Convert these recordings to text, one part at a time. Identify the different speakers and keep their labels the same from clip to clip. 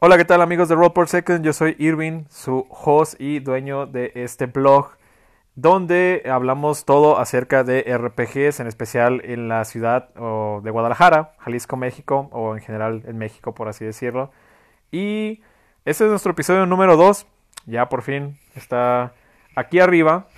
Speaker 1: Hola, ¿qué tal amigos de Roll Second? Yo soy Irving, su host y dueño de este blog donde hablamos todo acerca de RPGs, en especial en la ciudad de Guadalajara, Jalisco, México, o en general en México, por así decirlo. Y este es nuestro episodio número 2, ya por fin está aquí arriba.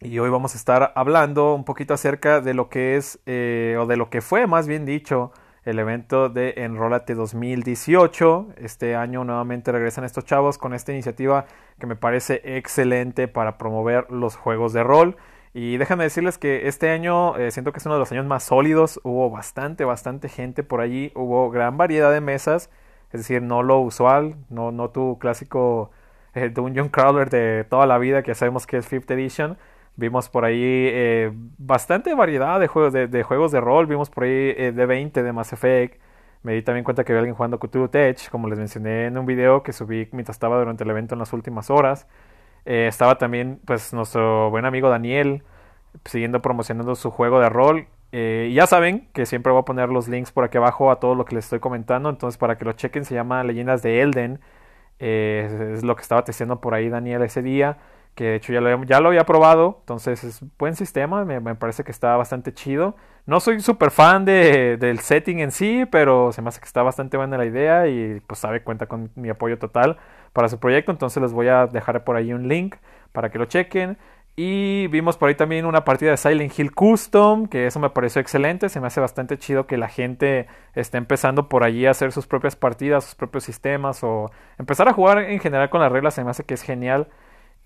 Speaker 1: Y hoy vamos a estar hablando un poquito acerca de lo que es, eh, o de lo que fue más bien dicho, el evento de Enrólate 2018. Este año nuevamente regresan estos chavos con esta iniciativa que me parece excelente para promover los juegos de rol. Y déjenme decirles que este año eh, siento que es uno de los años más sólidos. Hubo bastante, bastante gente por allí. Hubo gran variedad de mesas. Es decir, no lo usual, no, no tu clásico eh, Dungeon Crawler de toda la vida que sabemos que es 5th Edition Vimos por ahí eh, bastante variedad de juegos de, juegos de rol. Vimos por ahí eh, de 20 de Mass Effect. Me di también cuenta que había alguien jugando Cthulhu Tech, como les mencioné en un video que subí mientras estaba durante el evento en las últimas horas. Eh, estaba también pues nuestro buen amigo Daniel siguiendo promocionando su juego de rol. y ya saben que siempre voy a poner los links por aquí abajo a todo lo que les estoy comentando. Entonces para que lo chequen se llama Leyendas de Elden. es lo que estaba testeando por ahí Daniel ese día que de hecho ya lo, había probado, entonces es buen sistema, me, parece que está bastante chido. No soy súper fan de, del setting en sí, pero se me hace que está bastante buena la idea y pues sabe, cuenta con mi apoyo total para su proyecto, entonces les voy a dejar por ahí un link para que lo chequen. Y vimos por ahí también una partida de Silent Hill Custom, que eso me pareció excelente, se me hace bastante chido que la gente esté empezando por allí a hacer sus propias partidas, sus propios sistemas o empezar a jugar en general con las reglas, se me hace que es genial.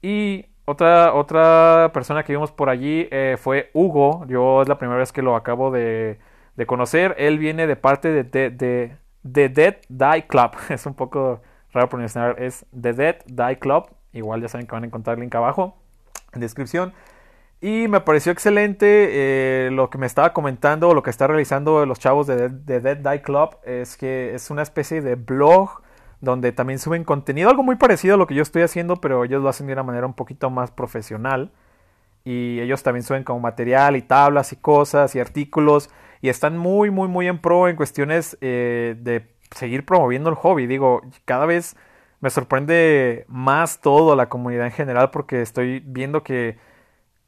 Speaker 1: Y otra, otra persona que vimos por allí eh, fue Hugo. Yo es la primera vez que lo acabo de, conocer. Él viene de parte de, de, de, Dead Die Club. Es un poco raro pronunciar. Es The Dead Die Club. Igual ya saben que van a encontrar el link abajo en descripción. Y me pareció excelente eh, lo que me estaba comentando, lo que está realizando los chavos de, de Dead Die Club. Es que es una especie de blog donde también suben contenido, algo muy parecido a lo que yo estoy haciendo, pero ellos lo hacen de una manera un poquito más profesional. Y ellos también suben como material y tablas y cosas y artículos. Y están muy, muy, muy en pro en cuestiones eh, de seguir promoviendo el hobby. Digo, cada vez me sorprende más todo la comunidad en general porque estoy viendo que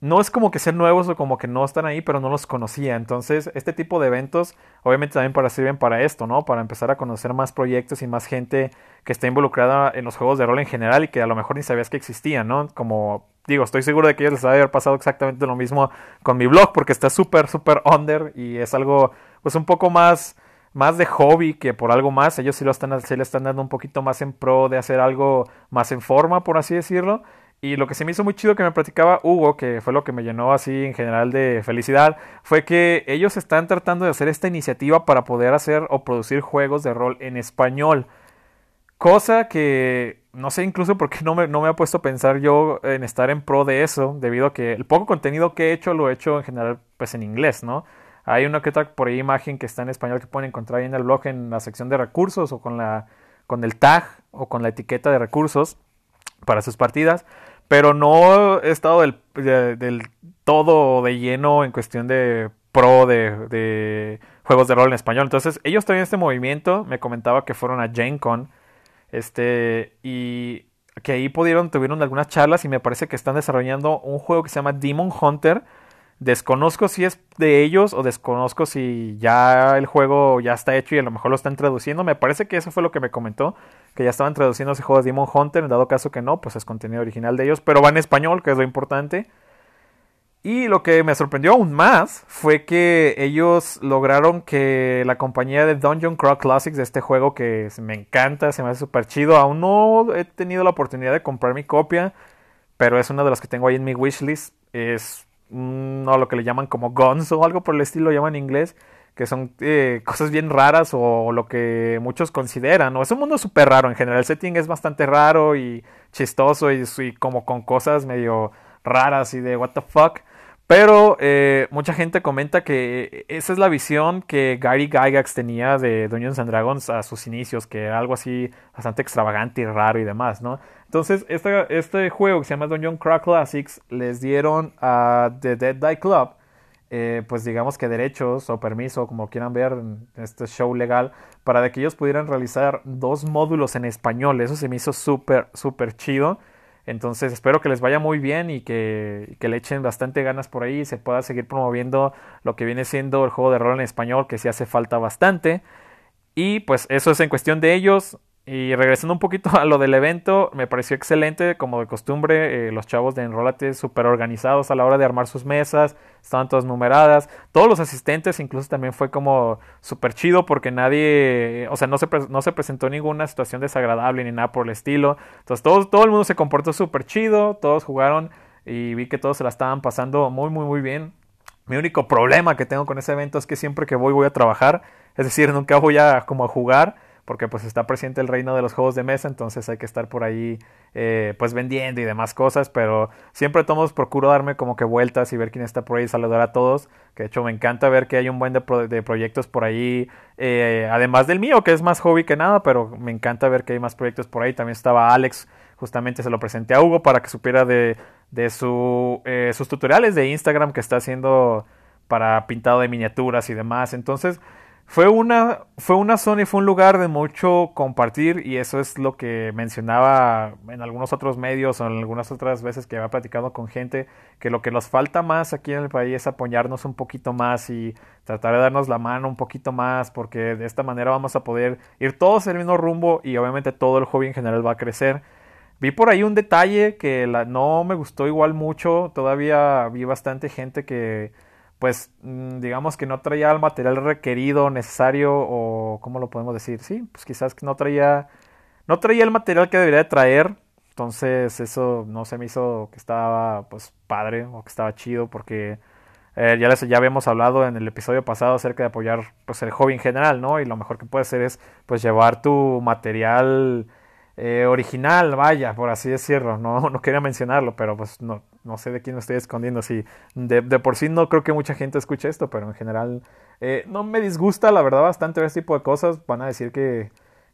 Speaker 1: no es como que sean nuevos o como que no están ahí, pero no los conocía. Entonces, este tipo de eventos, obviamente también para sirven para esto, ¿no? Para empezar a conocer más proyectos y más gente que está involucrada en los juegos de rol en general y que a lo mejor ni sabías que existían, ¿no? Como digo, estoy seguro de que ellos les va a haber pasado exactamente lo mismo con mi blog, porque está súper, súper under y es algo, pues un poco más, más de hobby que por algo más. Ellos sí lo están, sí le están dando un poquito más en pro de hacer algo más en forma, por así decirlo. Y lo que se me hizo muy chido que me platicaba Hugo, que fue lo que me llenó así en general de felicidad, fue que ellos están tratando de hacer esta iniciativa para poder hacer o producir juegos de rol en español. Cosa que no sé incluso por qué no me, no me ha puesto a pensar yo en estar en pro de eso, debido a que el poco contenido que he hecho lo he hecho en general pues en inglés, ¿no? Hay una que otra por ahí imagen que está en español que pueden encontrar ahí en el blog en la sección de recursos o con la con el tag o con la etiqueta de recursos para sus partidas pero no he estado del, del todo de lleno en cuestión de pro de, juegos de rol en español. Entonces, ellos traen este movimiento, me comentaba que fueron a GenCon, este, y que ahí pudieron, tuvieron algunas charlas y me parece que están desarrollando un juego que se llama Demon Hunter. Desconozco si es de ellos o desconozco si ya el juego ya está hecho y a lo mejor lo están traduciendo. Me parece que eso fue lo que me comentó que ya estaban traduciendo ese juego de Demon Hunter, en dado caso que no, pues es contenido original de ellos, pero va en español, que es lo importante. Y lo que me sorprendió aún más fue que ellos lograron que la compañía de Dungeon Crawl Classics, de este juego que me encanta, se me hace súper chido, aún no he tenido la oportunidad de comprar mi copia, pero es una de las que tengo ahí en mi wishlist. Es no lo que le llaman como guns o algo por el estilo, lo llaman en inglés que son eh, cosas bien raras o lo que muchos consideran. ¿no? Es un mundo súper raro en general. El setting es bastante raro y chistoso y, como con cosas medio raras y de what the fuck. Pero eh, mucha gente comenta que esa es la visión que Gary Gygax tenía de Dungeons and Dragons a sus inicios, que era algo así bastante extravagante y raro y demás, ¿no? Entonces, este, este juego que se llama Dungeon Crawl Classics les dieron a The Dead Die Club eh, pues digamos que derechos o permiso, como quieran ver, este show legal, para que ellos pudieran realizar dos módulos en español. Eso se me hizo súper, súper chido. Entonces espero que les vaya muy bien y que, que, le echen bastante ganas por ahí y se pueda seguir promoviendo lo que viene siendo el juego de rol en español, que sí hace falta bastante. Y pues eso es en cuestión de ellos. Y regresando un poquito a lo del evento, me pareció excelente, como de costumbre, eh, los chavos de Enrolate súper organizados a la hora de armar sus mesas, estaban todas numeradas, todos los asistentes incluso también fue como súper chido porque nadie, o sea, no se, no se presentó ninguna situación desagradable ni nada por el estilo, entonces todo, todo el mundo se comportó súper chido, todos jugaron y vi que todos se la estaban pasando muy, muy, muy bien. Mi único problema que tengo con ese evento es que siempre que voy voy a trabajar, es decir, nunca voy a como a jugar porque pues está presente el reino de los juegos de mesa, entonces hay que estar por ahí eh, pues vendiendo y demás cosas, pero siempre todos procuro darme como que vueltas y ver quién está por ahí, saludar a todos, que de hecho me encanta ver que hay un buen de, proyectos por ahí, eh, además del mío, que es más hobby que nada, pero me encanta ver que hay más proyectos por ahí, también estaba Alex, justamente se lo presenté a Hugo para que supiera de, de su, eh, sus tutoriales de Instagram que está haciendo para pintado de miniaturas y demás, entonces fue una, fue una zona y fue un lugar de mucho compartir y eso es lo que mencionaba en algunos otros medios o en algunas otras veces que había platicado con gente, que lo que nos falta más aquí en el país es apoyarnos un poquito más y tratar de darnos la mano un poquito más porque de esta manera vamos a poder ir todos en el mismo rumbo y obviamente todo el hobby en general va a crecer. Vi por ahí un detalle que la, no me gustó igual mucho, todavía vi bastante gente que pues mm, digamos que no traía el material requerido, necesario o ¿cómo lo podemos decir? Sí, pues quizás no traía no traía el material que debería de traer. Entonces eso no se me hizo que estaba pues padre o que estaba chido porque eh, ya les ya habíamos hablado en el episodio pasado acerca de apoyar pues el hobby en general, ¿no? Y lo mejor que puede hacer es pues llevar tu material eh, original, vaya, por así decirlo. No, no quería mencionarlo, pero pues no, no sé de quién me estoy escondiendo. Sí, de, por sí no creo que mucha gente escuche esto, pero en general eh, no me disgusta, la verdad, bastante este tipo de cosas. Van a decir que,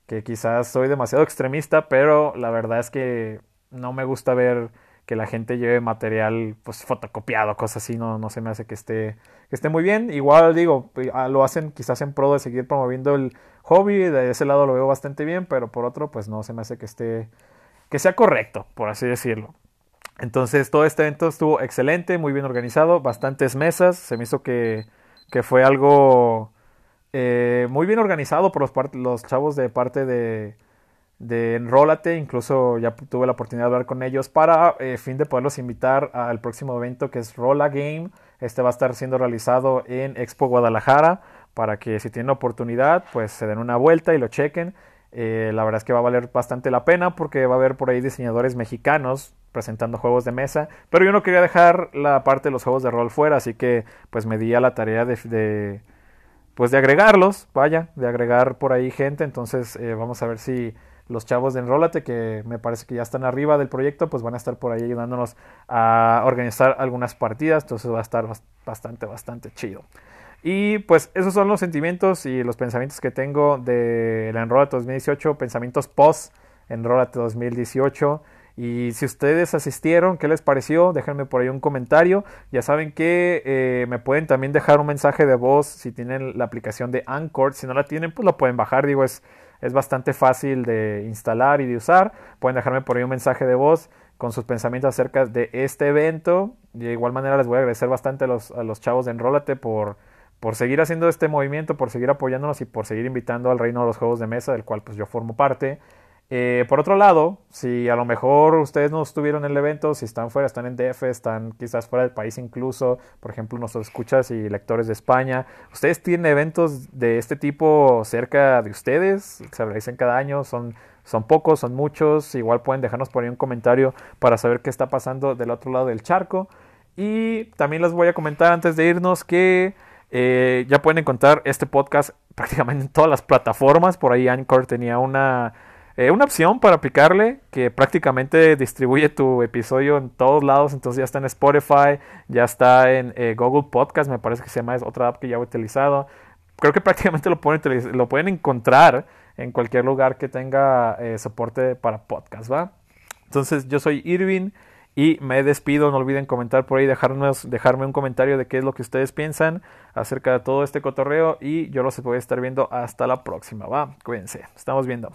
Speaker 1: que quizás soy demasiado extremista, pero la verdad es que no me gusta ver que la gente lleve material pues fotocopiado, cosas así, no, no se me hace que esté, que esté muy bien. Igual digo, ah, lo hacen quizás en pro de seguir promoviendo el, hobby, de ese lado lo veo bastante bien, pero por otro, pues no se me hace que esté, que sea correcto, por así decirlo. Entonces, todo este evento estuvo excelente, muy bien organizado, bastantes mesas, se me hizo que, que fue algo eh, muy bien organizado por los, chavos de parte de, de Enrólate, incluso ya tuve la oportunidad de hablar con ellos para eh, fin de poderlos invitar al próximo evento que es Rolla Game. Este va a estar siendo realizado en Expo Guadalajara para que si tienen oportunidad, pues se den una vuelta y lo chequen. Eh, la verdad es que va a valer bastante la pena porque va a haber por ahí diseñadores mexicanos presentando juegos de mesa, pero yo no quería dejar la parte de los juegos de rol fuera, así que pues me di a la tarea de, pues de agregarlos, vaya, de agregar por ahí gente, entonces eh, vamos a ver si los chavos de Enrólate, que me parece que ya están arriba del proyecto, pues van a estar por ahí ayudándonos a organizar algunas partidas, entonces va a estar bastante, bastante chido. Y pues esos son los sentimientos y los pensamientos que tengo de la Enrolate 2018, pensamientos post Enrolate 2018. Y si ustedes asistieron, ¿qué les pareció? Déjenme por ahí un comentario. Ya saben que eh, me pueden también dejar un mensaje de voz si tienen la aplicación de Anchor. Si no la tienen, pues lo pueden bajar. Digo, es, es bastante fácil de instalar y de usar. Pueden dejarme por ahí un mensaje de voz con sus pensamientos acerca de este evento. De igual manera les voy a agradecer bastante a los, a los chavos de Enrólate por por seguir haciendo este movimiento, por seguir apoyándonos y por seguir invitando al reino de los juegos de mesa, del cual pues yo formo parte. Eh, por otro lado, si a lo mejor ustedes no estuvieron en el evento, si están fuera, están en DF, están quizás fuera del país incluso, por ejemplo, nuestros escuchas y lectores de España, ustedes tienen eventos de este tipo cerca de ustedes, se realizan cada año, son, son pocos, son muchos, igual pueden dejarnos por ahí un comentario para saber qué está pasando del otro lado del charco. Y también les voy a comentar antes de irnos que eh, ya pueden encontrar este podcast prácticamente en todas las plataformas. Por ahí Anchor tenía una, eh, una opción para aplicarle que prácticamente distribuye tu episodio en todos lados. Entonces ya está en Spotify, ya está en eh, Google Podcast, me parece que se llama, es otra app que ya he utilizado. Creo que prácticamente lo pueden, lo pueden encontrar en cualquier lugar que tenga soporte para podcast, ¿va? Entonces yo soy Irving Y me despido, no olviden comentar por ahí, dejarnos, dejarme un comentario de qué es lo que ustedes piensan acerca de todo este cotorreo y yo los voy a estar viendo hasta la próxima, va, cuídense, estamos viendo.